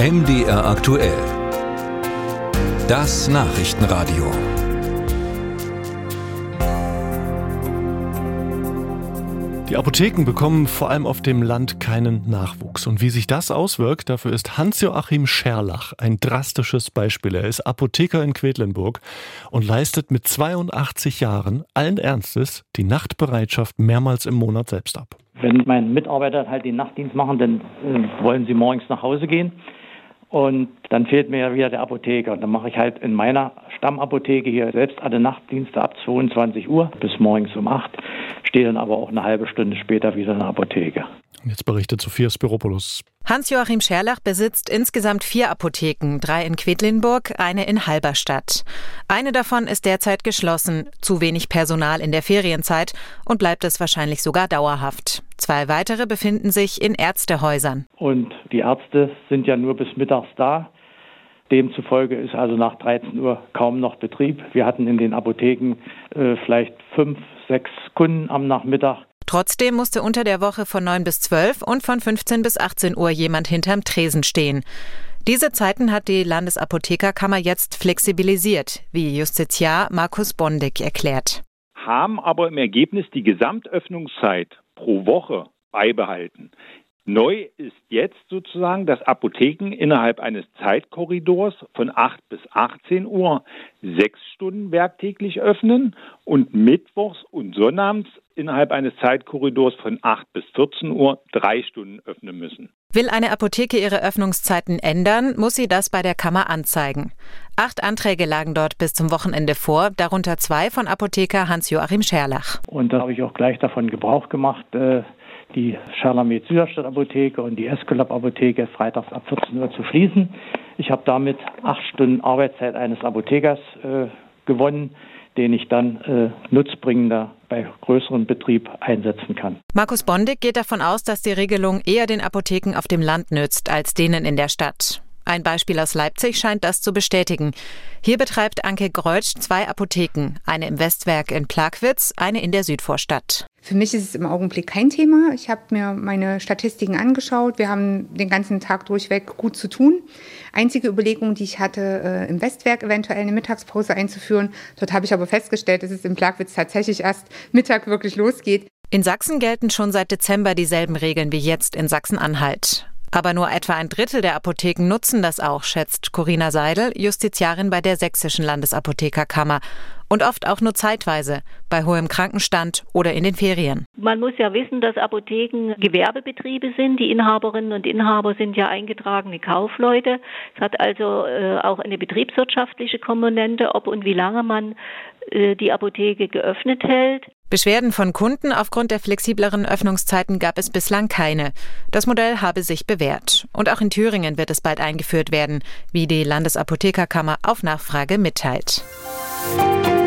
MDR aktuell. Das Nachrichtenradio. Die Apotheken bekommen vor allem auf dem Land keinen Nachwuchs. Und wie sich das auswirkt, dafür ist Hans-Joachim Scherlach ein drastisches Beispiel. Er ist Apotheker in Quedlinburg und leistet mit 82 Jahren allen Ernstes die Nachtbereitschaft mehrmals im Monat selbst ab. Wenn meine Mitarbeiter halt den Nachtdienst machen, dann äh, wollen sie morgens nach Hause gehen. Und dann fehlt mir ja wieder der Apotheker. Und dann mache ich halt in meiner Stammapotheke hier selbst alle Nachtdienste ab 22 Uhr bis morgens um 8. Stehe dann aber auch eine halbe Stunde später wieder in der Apotheke. Jetzt berichtet Sophia Spiropoulos. Hans-Joachim Scherlach besitzt insgesamt vier Apotheken, drei in Quedlinburg, eine in Halberstadt. Eine davon ist derzeit geschlossen, zu wenig Personal in der Ferienzeit und bleibt es wahrscheinlich sogar dauerhaft. Zwei weitere befinden sich in Ärztehäusern. Und die Ärzte sind ja nur bis mittags da. Demzufolge ist also nach 13 Uhr kaum noch Betrieb. Wir hatten in den Apotheken äh, vielleicht fünf, sechs Kunden am Nachmittag. Trotzdem musste unter der Woche von 9 bis 12 und von 15 bis 18 Uhr jemand hinterm Tresen stehen. Diese Zeiten hat die Landesapothekerkammer jetzt flexibilisiert, wie Justiziar Markus Bondig erklärt. Haben aber im Ergebnis die Gesamtöffnungszeit pro Woche beibehalten. Neu ist jetzt sozusagen, dass Apotheken innerhalb eines Zeitkorridors von 8 bis 18 Uhr sechs Stunden werktäglich öffnen und mittwochs und sonnabends innerhalb eines Zeitkorridors von 8 bis 14 Uhr drei Stunden öffnen müssen. Will eine Apotheke ihre Öffnungszeiten ändern, muss sie das bei der Kammer anzeigen. Acht Anträge lagen dort bis zum Wochenende vor, darunter zwei von Apotheker Hans-Joachim Scherlach. Und da habe ich auch gleich davon Gebrauch gemacht, äh, die Charlamet Süderstadt Apotheke und die Escolab Apotheke freitags ab 14 Uhr zu schließen. Ich habe damit acht Stunden Arbeitszeit eines Apothekers äh, gewonnen, den ich dann äh, nutzbringender bei größerem Betrieb einsetzen kann. Markus Bondig geht davon aus, dass die Regelung eher den Apotheken auf dem Land nützt als denen in der Stadt. Ein Beispiel aus Leipzig scheint das zu bestätigen. Hier betreibt Anke Greutsch zwei Apotheken, eine im Westwerk in Plagwitz, eine in der Südvorstadt. Für mich ist es im Augenblick kein Thema. Ich habe mir meine Statistiken angeschaut. Wir haben den ganzen Tag durchweg gut zu tun. Einzige Überlegung, die ich hatte, äh, im Westwerk eventuell eine Mittagspause einzuführen. Dort habe ich aber festgestellt, dass es im Plagwitz tatsächlich erst Mittag wirklich losgeht. In Sachsen gelten schon seit Dezember dieselben Regeln wie jetzt in Sachsen-Anhalt. Aber nur etwa ein Drittel der Apotheken nutzen das auch, schätzt Corinna Seidel, Justiziarin bei der Sächsischen Landesapothekerkammer. Und oft auch nur zeitweise, bei hohem Krankenstand oder in den Ferien. Man muss ja wissen, dass Apotheken Gewerbebetriebe sind. Die Inhaberinnen und Inhaber sind ja eingetragene Kaufleute. Es hat also äh, auch eine betriebswirtschaftliche Komponente, ob und wie lange man äh, die Apotheke geöffnet hält. Beschwerden von Kunden aufgrund der flexibleren Öffnungszeiten gab es bislang keine. Das Modell habe sich bewährt. Und auch in Thüringen wird es bald eingeführt werden, wie die Landesapothekerkammer auf Nachfrage mitteilt. Musik